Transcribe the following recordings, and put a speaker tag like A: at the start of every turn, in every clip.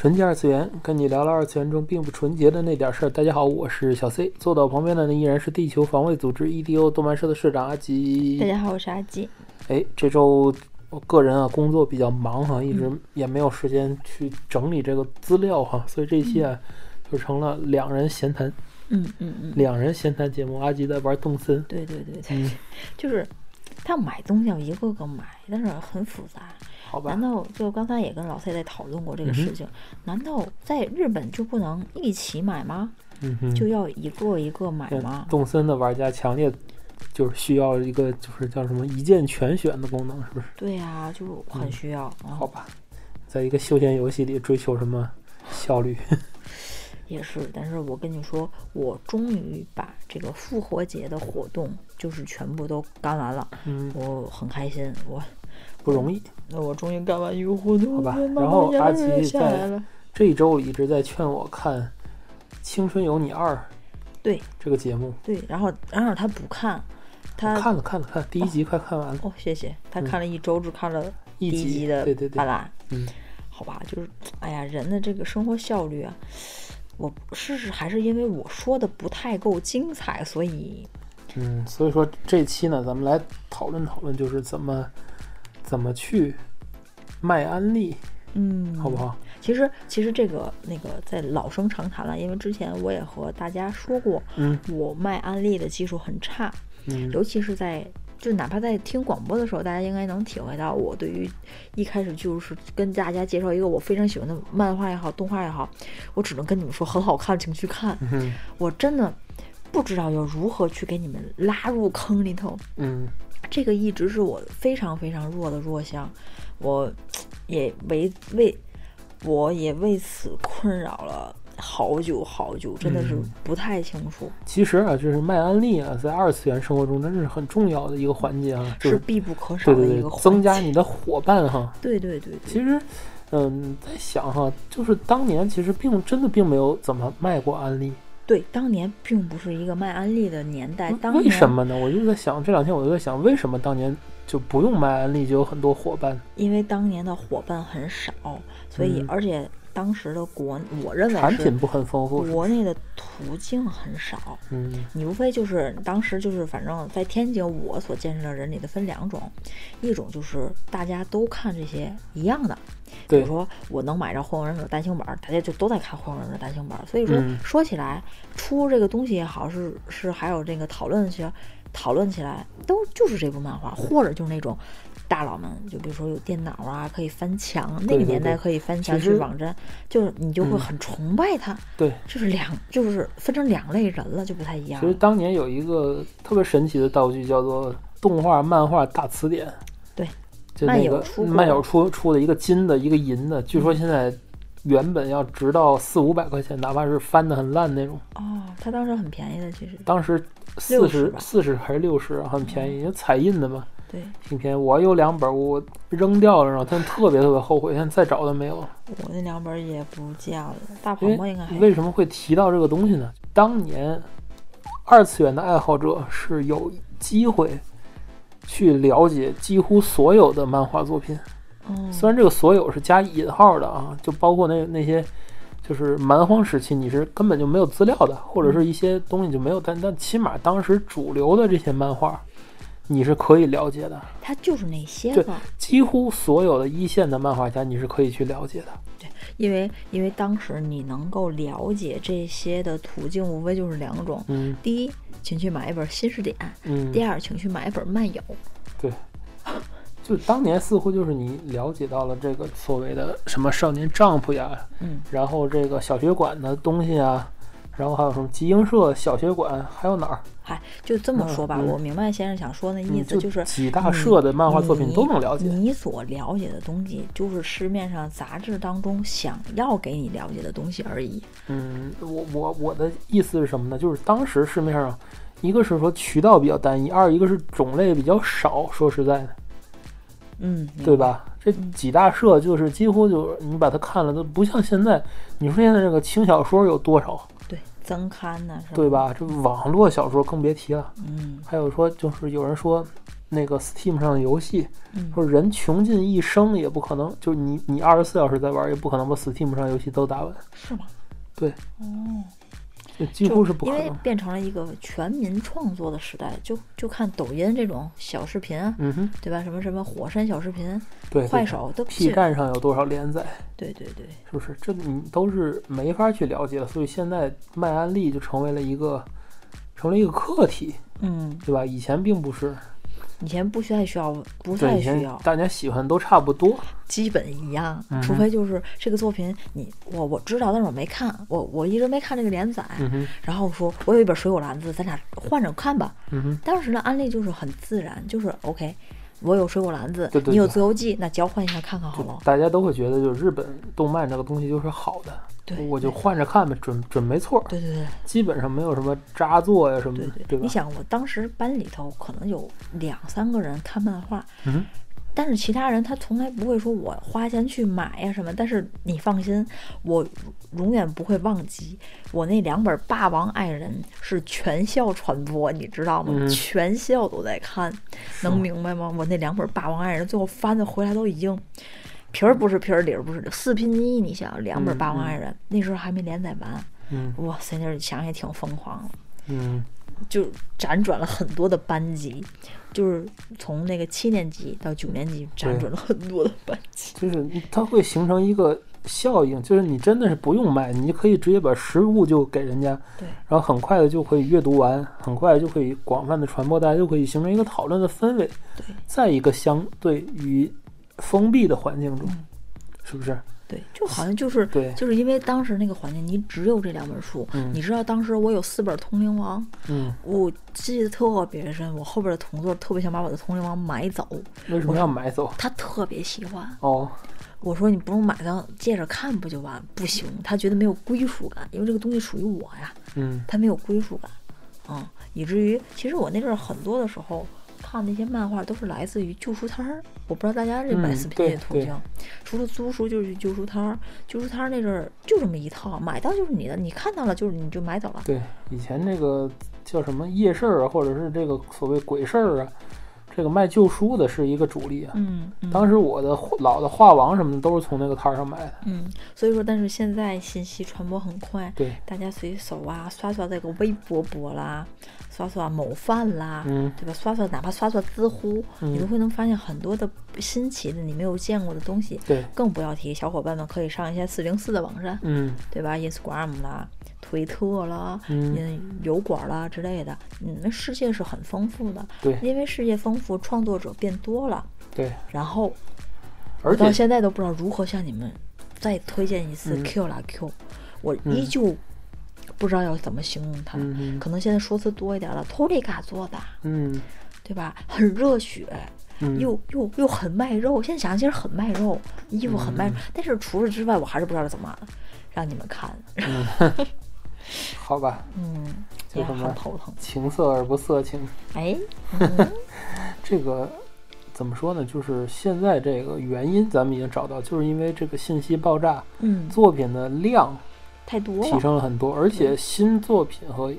A: 纯洁二次元，跟你聊聊二次元中并不纯洁的那点事儿。大家好，我是小 C，坐到我旁边的呢依然是地球防卫组织 EDO 动漫社的社长阿吉。
B: 大家好，我是阿吉。
A: 哎，这周我个人啊工作比较忙哈，一直也没有时间去整理这个资料哈，所以这一期啊就成了两人闲谈，
B: 嗯嗯嗯，
A: 两人闲谈节目。阿吉在玩动森，
B: 对对对对，就是他买东西要一个个买，但是很复杂。
A: 好吧
B: 难？道就刚才也跟老蔡在讨论过这个事情？难道在日本就不能一起买吗？
A: 嗯哼，
B: 就要一个一个买吗？
A: 动森的玩家强烈就是需要一个就是叫什么一键全选的功能，是不是？
B: 对呀、就很需要。啊
A: 好吧，在一个休闲游戏里追求什么效率？
B: 也是，但是我跟你说，我终于把这个复活节的活动就是全部都干完了，
A: 嗯，
B: 我很开心，我
A: 不容易。
B: 那我终于干完一个活动，
A: 好吧然后阿吉
B: 泪下来
A: 在。这一周一直在劝我看《青春有你二》
B: 对。
A: 这个节目，
B: 对，然后然后他不看，他
A: 看了看了看，第一集快看完了，
B: 哦，谢谢，他看了一周，只看了
A: 一集
B: 集的
A: 对对对。
B: 巴拉，
A: 嗯，
B: 好吧，就是哎呀，人的这个生活效率啊，我是是还是因为我说的不太够精彩，所以
A: 嗯，所以说这期呢，咱们来讨论讨论，就是怎么怎么去卖安利，
B: 嗯，
A: 好不好？
B: 其实其实这个那个在老生常谈了，因为之前我也和大家说过，
A: 嗯。
B: 我卖安利的技术很差，
A: 嗯。
B: 尤其是在就哪怕在听广播的时候，大家应该能体会到我对于一开始就是跟大家介绍一个我非常喜欢的漫画也好，动画也好，我只能跟你们说很好看，请去看。
A: 嗯
B: 我真的不知道要如何去给你们拉入坑里头，
A: 嗯
B: 这个一直是我非常非常弱的弱项，我也为为我也为此困扰了好久好久，真的是
A: 嗯。
B: 不太清楚，
A: 其实啊，就是卖安利啊，在二次元生活中真是很重要的一个环节啊，就是
B: 必不可少的一个，环
A: 增加你的伙伴哈。
B: 对对对对，
A: 其实，嗯，在想哈，就是当年其实并真的并没有怎么卖过安利，
B: 对，当年并不是一个卖安利的年代，当年
A: 为什？么呢？我就在想，这两天我就在想，为什么当年就不用卖安利就有很多伙伴？
B: 因为当年的伙伴很少，所以、
A: 嗯
B: 而且当时的国，我认为是
A: 产品不很丰富，
B: 国内的途径很少。
A: 嗯
B: 你无非就是当时就是反正在天津，我所见识的人里的分两种，一种就是大家都看这些一样的，比如说我能买着《火影忍者》单行本儿，大家就都在看《火影忍者》单行本儿。所以说、
A: 嗯
B: 说起来，出这个东西也好，是是还有这个讨论起讨论起来，都就是这部漫画，或者就是那种。大佬们，就比如说有电脑啊，可以翻墙，那个年代可以翻墙去网站，就是你就会
A: 嗯。
B: 很崇拜他，
A: 对。
B: 就是两，就是分成两类人了，就不太一样。
A: 其实当年有一个特别神奇的道具，叫做动画漫画大词典。
B: 对，漫
A: 就那个漫友出出的一个金的，一个银的，据说现在原本要值到四五百块钱，哪怕是翻的很烂那种。
B: 哦，它当时很便宜的，其实。
A: 当时四十四十还是六十，很便宜，因为彩印的嘛，
B: 对
A: 挺便宜。我有两本，我扔掉了，然后但特别特别后悔，现在再找都没有。
B: 我那两本也不见了，大
A: 因
B: 鹏鹏应该
A: 为什么会提到这个东西呢？当年二次元的爱好者是有机会去了解几乎所有的漫画作品，
B: 嗯，
A: 虽然这个“所有”是加引号的啊，就包括那那些就是蛮荒时期你是根本就没有资料的，或者是一些东西就没有，但但起码当时主流的这些漫画，你是可以了解的。
B: 他就是那些
A: 几乎所有的一线的漫画家，你是可以去了解的。
B: 对因为因为当时你能够了解这些的途径，无非就是两种，
A: 嗯。
B: 第一，请去买一本新视点；
A: 嗯，
B: 第二，请去买一本漫友。
A: 对，就当年似乎就是你了解到了这个所谓的什么少年 Jump 呀，
B: 嗯，
A: 然后这个小学馆的东西啊，然后还有什么集英社、小学馆，还有哪儿？
B: 嗨，就这么说吧，我明白先生想说那意
A: 嗯
B: 思，就是
A: 几大社的漫画作品都能了解。
B: 你所了解的东西，就是市面上杂志当中想要给你了解的东西而已。
A: 嗯，我我我的意思是什么呢？就是当时市面上，一个是说渠道比较单一，二一个是种类比较少。说实在的，
B: 嗯，
A: 对吧？这几大社就是几乎就是你把它看了，都不像现在。你说现在这个轻小说有多少，
B: 对，增刊呢、是吧？
A: 对？吧？这网络小说更别提了。
B: 嗯
A: 还有说，就是有人说，那个 Steam 上的游戏，
B: 嗯
A: 说人穷尽一生也不可能，就是你你二十四小时在玩，也不可能把 Steam 上游戏都打完，
B: 是吗？
A: 对，
B: 哦，
A: 这几乎是不可
B: 因为
A: 能。
B: 变成了一个全民创作的时代，就就看抖音这种小视频啊，
A: 嗯哼，
B: 对吧？什么什么火山小视频、
A: 对，
B: 快手都
A: P 站上有多少连载，
B: 对对对，
A: 是不是？这你都是没法去了解的，所以现在卖安利就成为了一个，成了一个课题，
B: 嗯，
A: 对吧？以前并不是，
B: 以前不需要需要，不太需要，
A: 大家喜欢都差不多，
B: 基本一样，
A: 嗯
B: 除非就是这个作品你我我知道，但是我没看，我我一直没看这个连载，
A: 嗯，
B: 然后说我有一本水果篮子，咱俩换着看吧。
A: 嗯，
B: 当时的安利就是很自然，就是 OK，我有水果篮子，
A: 对对
B: 你有自由记，那交换一下看看好吗。
A: 大家都会觉得，就是日本动漫这个东西就是好的，
B: 对
A: 我就换着看呗，准准没错，
B: 对对对。
A: 基本上没有什么渣作呀什么的，
B: 对
A: 吧？
B: 你？想，我当时班里头可能有两三个人看漫画，
A: 嗯哼，
B: 但是其他人他从来不会说我花钱去买呀什么。但是你放心，我永远不会忘记我那两本《霸王爱人》是全校传播，你知道吗？
A: 嗯
B: 全校都在看，能明白吗？我那两本《霸王爱人》最后翻的回来都已经。皮儿不是皮儿，里儿不是里儿，四拼一，你想两本《
A: 嗯
B: 霸王爱人》那时候还没连载完，
A: 嗯
B: 哇塞，那想也挺疯狂的。
A: 嗯
B: 就辗转了很多的班级，就是从那个七年级到九年级辗转了很多的班级。
A: 就是它会形成一个效应，就是你真的是不用卖，你就可以直接把实物就给人家，
B: 对
A: 然后很快的就可以阅读完，很快就可以广泛的传播，大家就可以形成一个讨论的氛围，
B: 对
A: 在一个相对于封闭的环境中，
B: 嗯
A: 是不是？
B: 对，就好像就是
A: 对
B: 就是因为当时那个环境，你只有这两本书。
A: 嗯
B: 你知道当时我有四本《通灵王》，
A: 嗯，
B: 我记得特别深。我后边的同座特别想把我的《通灵王》买走，
A: 为什么要买走？
B: 他特别喜欢。
A: 哦，
B: 我说你不用买它，借着看不就完？不行，他觉得没有归属感，因为这个东西属于我呀。
A: 嗯
B: 他没有归属感，嗯，以至于其实我那阵儿很多的时候看那些漫画都是来自于旧书摊儿，我不知道大家这买
A: 嗯
B: 四拼
A: 对对
B: 的途径，除了租书就是去旧书摊儿，旧书摊儿那阵儿就这么一套，买到就是你的，你看到了就是你就买走了，
A: 对，以前那个叫什么夜市儿啊，或者是这个所谓鬼市儿啊，这个卖旧书的是一个主力啊。
B: 嗯嗯
A: 当时我的老的画王什么的都是从那个摊儿上买的。
B: 嗯，所以说，但是现在信息传播很快，
A: 对，
B: 大家随手啊刷刷这个微博博啦，刷刷某饭啦，
A: 嗯
B: 对吧？刷刷哪怕刷刷知乎，你都
A: 嗯
B: 会能发现很多的新奇的你没有见过的东西。
A: 对，
B: 更不要提小伙伴们可以上一些四零四的网站，
A: 嗯
B: 对吧？Instagram 啦、推特啦、
A: 嗯，
B: 嗯油管啦之类的，嗯，那世界是很丰富的。
A: 对
B: 因为世界丰富，创作者变多了，
A: 对，
B: 然后
A: 而且
B: 到现在都不知道如何向你们再推荐一次
A: 嗯
B: Q 啦 Q，、我
A: 嗯
B: 依旧不知道要怎么形容它。可能现在说辞多一点了 i g a 做的，
A: 嗯
B: 对吧？很热血，
A: 嗯，
B: 又又又很卖肉。现在想想，其实很卖肉，衣服很卖肉。
A: 嗯
B: 但是除了之外，我还是不知道怎么让你们看。
A: 好吧，
B: 嗯，
A: 就什么
B: 头疼。
A: 情色而不色情，
B: 哎，嗯
A: 这个怎么说呢？就是现在这个原因，咱们已经找到，就是因为这个信息爆炸，
B: 嗯，
A: 作品的量提
B: 太多提。
A: 升了很多，而且新作品和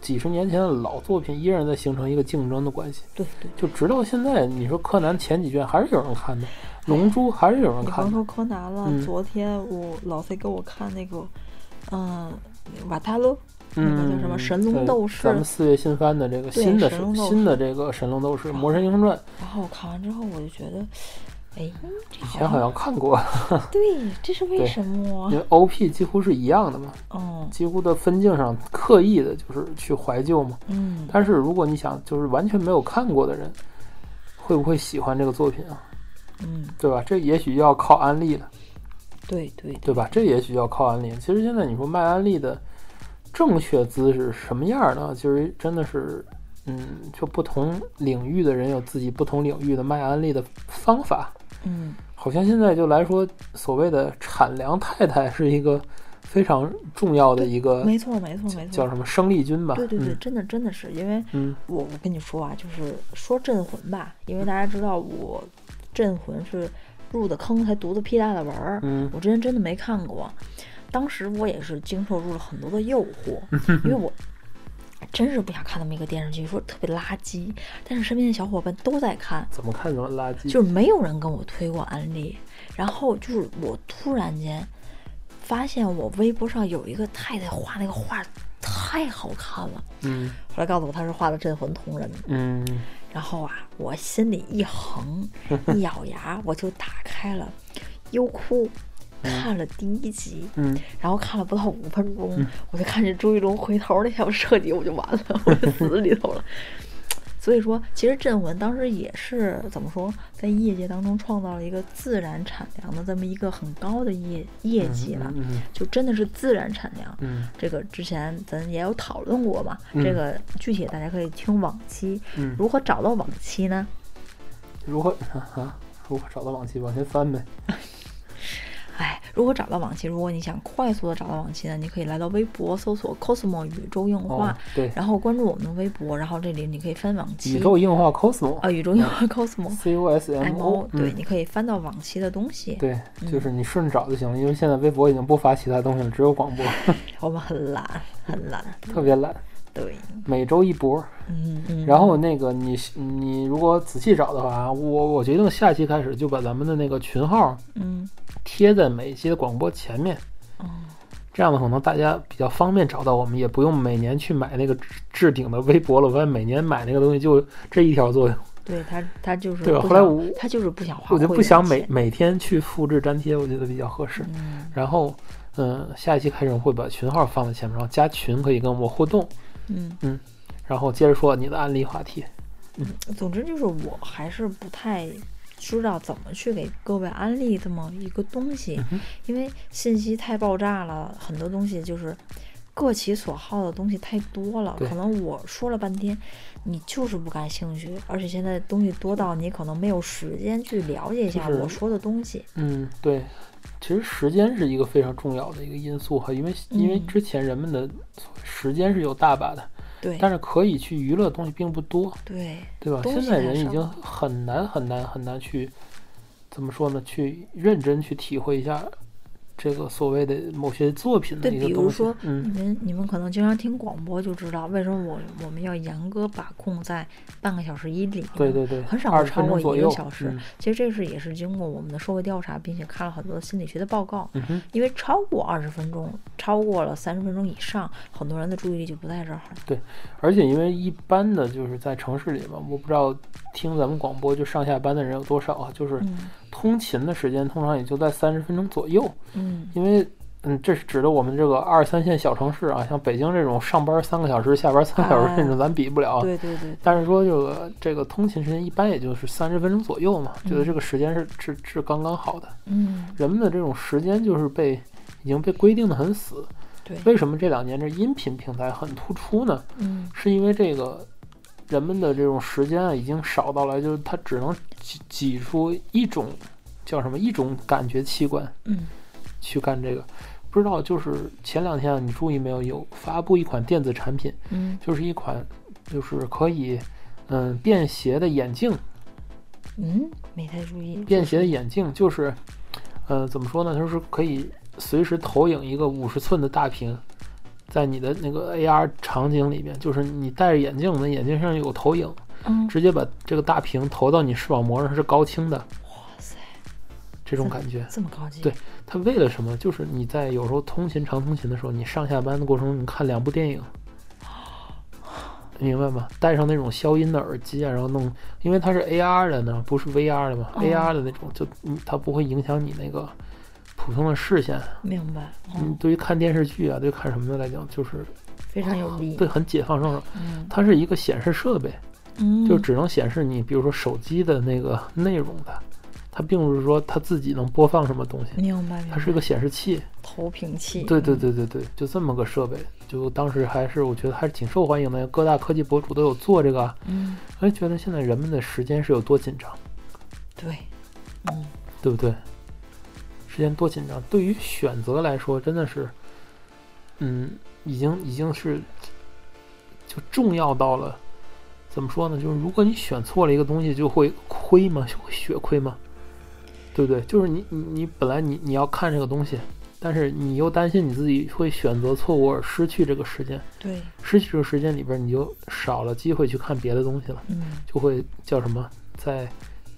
A: 几十年前的老作品依然在形成一个竞争的关系。
B: 对对，
A: 就直到现在，你说柯南前几卷还是有人看的，龙珠还是有人看的。
B: 你甭说柯南了，
A: 嗯
B: 昨天我老 C 给我看那个，嗯，瓦塔罗，那个
A: 嗯，
B: 叫什么神龙斗士
A: 咱们四月新番的这个新的
B: 神龙斗士
A: 新的这个神龙斗士魔神英雄传，
B: 然后我看完之后，我就觉得，哎，这
A: 以前好像看过，
B: 对，这是为什么
A: 因？为 OP 几乎是一样的嘛，
B: 嗯
A: 几乎的分镜上刻意的就是去怀旧嘛。
B: 嗯，
A: 但是如果你想就是完全没有看过的人，会不会喜欢这个作品啊？
B: 嗯，
A: 对吧？这也许要靠安利了。
B: 对对
A: 对吧？这也许要靠安利。其实现在你说卖安利的正确姿势什么样呢？其实真的是，嗯，就不同领域的人有自己不同领域的卖安利的方法。
B: 嗯，
A: 好像现在就来说，所谓的产粮太太是一个非常重要的一个
B: 没错没错没错，
A: 叫什么生力军吧？
B: 对对对，
A: 嗯
B: 真的真的是因为
A: 嗯
B: 我我跟你说啊，就是说镇魂吧，因为大家知道我镇魂是入的坑才读的屁大的文儿，
A: 嗯
B: 我之前真的没看过。当时我也是经受住了很多的诱惑，因为我真是不想看那么一个电视剧，说特别垃圾，但是身边的小伙伴都在看，
A: 怎么看怎么垃圾。
B: 就是没有人跟我推过安利。然后就是我突然间发现我微博上有一个太太画那个画太好看了，
A: 嗯
B: 后来告诉我她是画的镇魂同人，
A: 嗯
B: 然后啊，我心里一横，一咬牙，我就打开了优酷，看了第一集，
A: 嗯，
B: 然后看了不到五分钟，我就看见朱一龙回头那条设计，我就完了，我就死里头了。所以说，其实《镇魂》当时也是怎么说，在业界当中创造了一个自然产量的这么一个很高的业业绩了，
A: 嗯
B: 就真的是自然产量。
A: 嗯
B: 这个之前咱也有讨论过嘛，
A: 嗯
B: 这个具体大家可以听往期。
A: 嗯，
B: 如何找到往期呢？
A: 如何 啊？如何找到往期？往前翻呗。
B: 哎，如果找到往期？如果你想快速的找到往期呢，你可以来到微博搜索 “cosmo 宇宙硬化”，
A: 哦，对，
B: 然后关注我们的微博，然后这里你可以翻往期。
A: 宇宙硬化 cosmo
B: 啊，宇宙硬化 cosmo
A: C O S M
B: M O，O，对，
A: 嗯
B: 你可以翻到往期的东西。
A: 对，就是你顺着找就行了，因为现在微博已经不发其他东西了，只有广播，
B: 我们很懒，很懒。
A: 特别懒，
B: 对，
A: 每周一波。
B: 嗯嗯。
A: 然后那个你你如果仔细找的话，我我决定下期开始就把咱们的那个群号
B: 嗯
A: 贴在每一期的广播前面，
B: 嗯，
A: 这样的可能大家比较方便找到我们，也不用每年去买那个置置顶的微博了。我发现每年买那个东西就这一条作用，
B: 对他他就是
A: 对吧后来我
B: 他就是不想花
A: 我就不想每每天去复制粘贴，我觉得比较合适。
B: 嗯
A: 然后，嗯，下一期开始我会把群号放在前面，然后加群可以跟我互动，
B: 嗯嗯，
A: 然后接着说你的案例话题。
B: 嗯总之就是我还是不太知道怎么去给各位安利这么一个东西，
A: 嗯
B: 因为信息太爆炸了，很多东西就是各其所好的东西太多了，可能我说了半天，你就是不感兴趣，而且现在东西多到你可能没有时间去了解一下我说的东西。
A: 嗯，对，其实时间是一个非常重要的一个因素哈，因为因为
B: 嗯
A: 之前人们的时间是有大把的，
B: 对
A: 但是可以去娱乐的东西并不多，
B: 对，
A: 对吧？现在人已经很难很难很难去怎么说呢？去认真去体会一下这个所谓的某些作品的
B: 对，
A: 一个东西
B: 比如说，。
A: 嗯
B: 你们你们可能经常听广播就知道，为什么我我们要严格把控在半个小时以里。
A: 对对对，
B: 很少会超过一个小时。
A: 嗯
B: 其实这是也是经过我们的社会调查，并且看了很多心理学的报告。
A: 嗯，
B: 因为超过二十分钟，超过了三十分钟以上，很多人的注意力就不在这儿了。
A: 而且因为一般的就是在城市里嘛，我不知道听咱们广播就上下班的人有多少啊，就是
B: 嗯
A: 通勤的时间通常也就在三十分钟左右，
B: 嗯
A: 因为。嗯，这是指的我们这个二三线小城市啊，像北京这种上班三个小时、下班三个小时
B: 哎
A: 这种，咱比不了啊。
B: 对对对，
A: 但是说这个这个通勤时间一般也就是三十分钟左右嘛，觉得
B: 嗯
A: 这个时间是是是刚刚好的。
B: 嗯
A: 人们的这种时间就是被已经被规定的很死。
B: 对，
A: 为什么这两年这音频平台很突出呢？
B: 嗯
A: 是因为这个人们的这种时间啊已经少到了，就是他只能挤挤出一种叫什么一种感觉器官
B: 嗯
A: 去干这个。不知道，就是前两天啊，你注意没有？有发布一款电子产品，
B: 嗯
A: 就是一款就是可以嗯便携的眼镜，
B: 嗯，没太注意。
A: 便携的眼镜就是，呃，怎么说呢？就是可以随时投影一个五十寸的大屏，在你的那个 AR 场景里面，就是你戴着眼镜，那眼镜上有投影，
B: 嗯，
A: 直接把这个大屏投到你视网膜上，是高清的
B: 哇塞，
A: 这种感觉。
B: 这么高级。
A: 对它为了什么？就是你在有时候通勤长通勤的时候，你上下班的过程中，你看两部电影。明白吗？戴上那种消音的耳机啊，然后弄，因为它是 AR 的呢，不是 VR 的嘛、
B: 哦
A: a r 的那种，就嗯它不会影响你那个普通的视线。
B: 明白。
A: 嗯
B: 嗯，，
A: 对于看电视剧啊，对于看什么的来讲，就是
B: 非常有利。
A: 对很解放双手。
B: 嗯
A: 它是一个显示设备，
B: 嗯，
A: 就只能显示你，比如说手机的那个内容的，它并不是说它自己能播放什么东西，
B: 明白明白。
A: 它是一个显示器。
B: 投屏器。
A: 对对对对对，就这么个设备，就当时还是我觉得还是挺受欢迎的，各大科技博主都有做这个。
B: 嗯，
A: 哎，觉得现在人们的时间是有多紧张，
B: 对，嗯，
A: 对不对？时间多紧张，对于选择来说，真的是，嗯，已经已经是就重要到了，怎么说呢？就是如果你选错了一个东西，就会亏吗？就会血亏吗？对不对？就是你你你本来你你要看这个东西，但是你又担心你自己会选择错误而失去这个时间，
B: 对，
A: 失去这个时间里边，你就少了机会去看别的东西了，
B: 嗯
A: 就会叫什么？在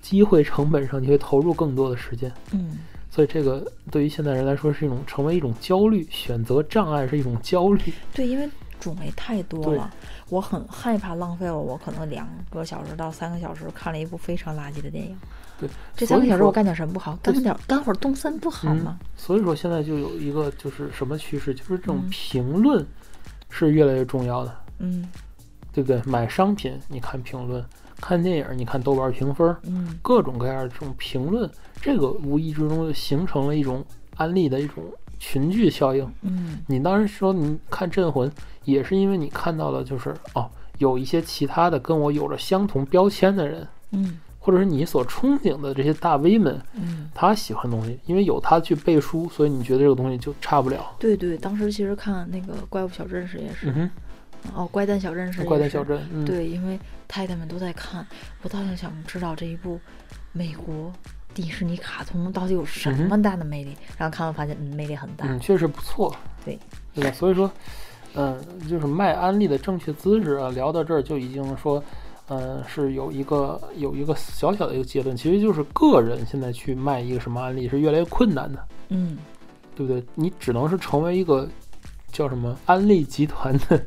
A: 机会成本上，你会投入更多的时间。
B: 嗯，
A: 所以这个对于现代人来说是一种成为一种焦虑，选择障碍是一种焦虑。
B: 对，因为种类太多了，我很害怕浪费了我可能两个小时到三个小时看了一部非常垃圾的电影。
A: 对，
B: 这三个小时我干点什么不好？干
A: 对
B: 点干会儿动森不好
A: 嗯
B: 吗？，
A: 所以说现在就有一个就是什么趋势，就是这种
B: 嗯
A: 评论是越来越重要的，
B: 嗯
A: 对不对？买商品你看评论，看电影你看豆瓣评分，
B: 嗯
A: 各种各样的这种评论，这个无意之中就形成了一种安利的一种群聚效应。
B: 嗯
A: 你当时说你看《镇魂》，也是因为你看到了，就是哦，有一些其他的跟我有着相同标签的人，
B: 嗯
A: 或者是你所憧憬的这些大 V 们，
B: 嗯，
A: 他喜欢东西，因为有他去背书，所以你觉得这个东西就差不了。
B: 对对，当时其实看那个《怪物小镇》时也是，
A: 嗯哼，
B: 哦，《怪诞小镇》是
A: 怪诞小镇，嗯，
B: 对，因为太太们都在看，我倒是想知道这一部美国迪士尼卡通到底有什
A: 嗯
B: 么大的魅力。然后看完发现，嗯，魅力很大。
A: 嗯，确实不错，
B: 对，
A: 对吧？所以说，嗯，就是卖安利的正确姿势啊，聊到这儿就已经说，嗯，是有一个有一个小小的一个结论，其实就是个人现在去卖一个什么安利是越来越困难的，
B: 嗯，
A: 对不对？你只能是成为一个叫什么安利集团的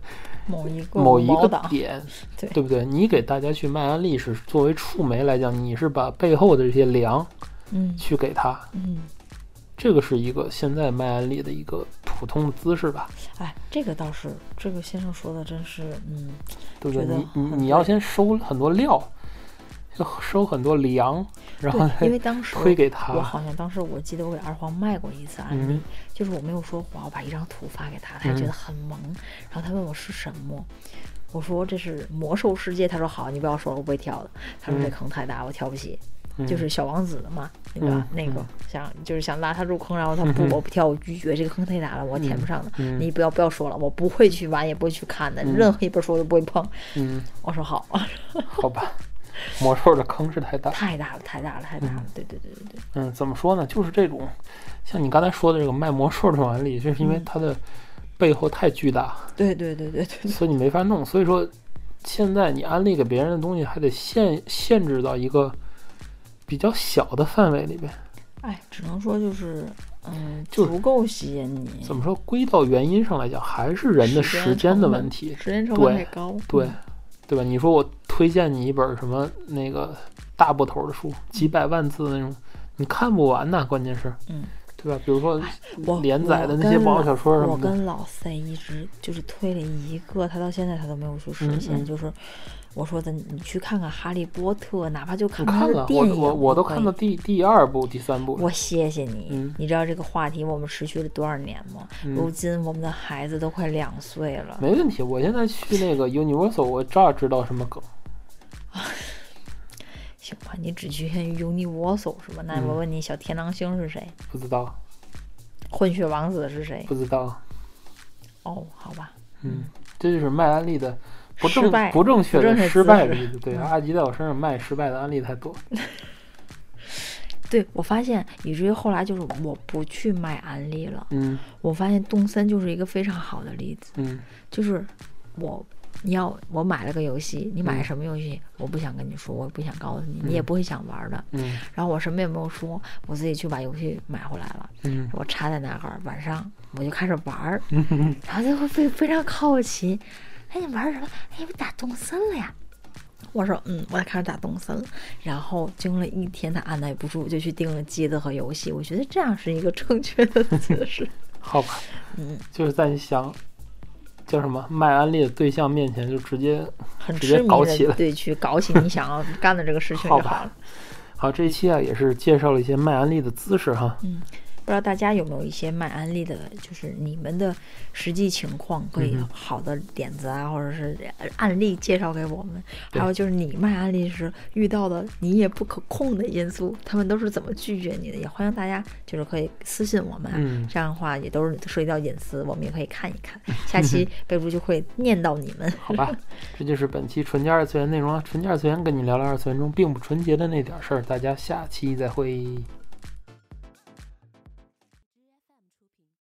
B: 某一个
A: 某一个，点，
B: 对。
A: 对不对？你给大家去卖安利是作为触媒来讲，你是把背后的这些粮
B: 嗯。
A: 去给他，
B: 嗯，
A: 这个是一个现在卖安利的一个普通的姿势吧，
B: 哎，这个倒是，这个先生说的真是，嗯，
A: 对不对？你你你要先收很多料，就收很多粮，然后，
B: 因为当时
A: 推给
B: 我。好像当时我记得我给二黄卖过一次案例，
A: 嗯。
B: 就是我没有说谎，我把一张图发给他，他还觉
A: 嗯
B: 得很萌，然后他问我是什么，我说这是魔兽世界，他说好，你不要说了，我不会跳的。他说这
A: 嗯
B: 坑太大，我跳不起，
A: 嗯。
B: 就是小王子的嘛，那个、
A: 嗯
B: 那个
A: 嗯。
B: 想就是想拉他入坑，然后他不，
A: 嗯
B: 我不跳，我拒绝，这个坑太大了，我填不上的。
A: 嗯
B: 你不要不要说了，我不会去玩，也不会去看的，
A: 嗯。
B: 任何一本书我都不会碰。
A: 嗯，
B: 我说好，
A: 好吧，魔兽的坑是太大。
B: 太大了，太大了，太大了，对对对对对，
A: 嗯，怎么说呢？就是这种，像你刚才说的这个卖魔兽这种案例，就是因为
B: 嗯
A: 它的背后太巨大，
B: 对对对对对，
A: 所以你没法弄。所以说，现在你安利给别人的东西，还得限限制到一个比较小的范围里边。
B: 哎，只能说就是，嗯，
A: 就
B: 足够吸引你。
A: 怎么说？归到原因上来讲，还是人的时间的问题。
B: 时间成本太高。
A: 对
B: 嗯，
A: 对吧？你说我推荐你一本什么那个大部头的书，几百万字的那种，你看不完呐。关键是，
B: 嗯，
A: 对吧？比如说
B: 我
A: 连载的那些网络小说什么的，
B: 我跟老 C 一直就是推了一个，他到现在他都没有去实现，
A: 嗯嗯
B: 就是我说的，你去看看《哈利波特》，哪怕就看
A: 看
B: 电影，
A: 我我我都看到第第二部、第三部。
B: 我谢谢你。
A: 嗯
B: 你知道这个话题我们持续了多少年吗？如
A: 嗯，
B: 今我们的孩子都快两岁了。
A: 没问题。我现在去那个 Universal，我这儿知道什么梗。
B: 行吧，你只局限于 Universal 是吧？那我
A: 嗯
B: 问你，小天狼星是谁？
A: 不知道，
B: 混血王子是谁？
A: 不知道。
B: 哦，好吧，
A: 嗯，这就是卖安利的不正不正确的失败
B: 姿势
A: 例子。对，
B: 嗯
A: 阿吉在我身上卖失败的案例太多。
B: 对我发现，以至于后来就是我不去卖安利了。
A: 嗯
B: 我发现动森就是一个非常好的例子，
A: 嗯
B: 就是我。你要我买了个游戏，你买
A: 嗯
B: 什么游戏？我不想跟你说，我也不想告诉你，你也
A: 嗯
B: 不会想玩的。
A: 嗯
B: 然后我什么也没有说，我自己去把游戏买回来了，
A: 嗯
B: 我插在那儿，晚上我就开始玩儿，
A: 嗯
B: 然后就会非非常好奇，哎，你玩什么？哎，我打动森了呀！我说，嗯，我也开始打动森了。然后经了一天，他按耐不住，就去订了机子和游戏。我觉得这样是一个正确的姿势。
A: 好吧，
B: 嗯，
A: 就是在你想叫什么卖安利的对象面前，就直接
B: 很
A: 直接搞起来
B: 对去搞起你想要干的这个事情 就
A: 好
B: 了。
A: 好，这一期啊也是介绍了一些卖安利的姿势哈。
B: 嗯，不知道大家有没有一些卖安利的，就是你们的实际情况，可以好的点子啊，或者是案例介绍给我们。还有就是你卖安利时遇到的你也不可控的因素，他们都是怎么拒绝你的？也欢迎大家就是可以私信我们啊，
A: 嗯
B: 这样的话也都是涉及到隐私，我们也可以看一看。下期备注就会念到你们。
A: 好吧，这就是本期纯洁二次元内容了。纯洁二次元跟你聊聊二次元中并不纯洁的那点事儿，大家下期再会。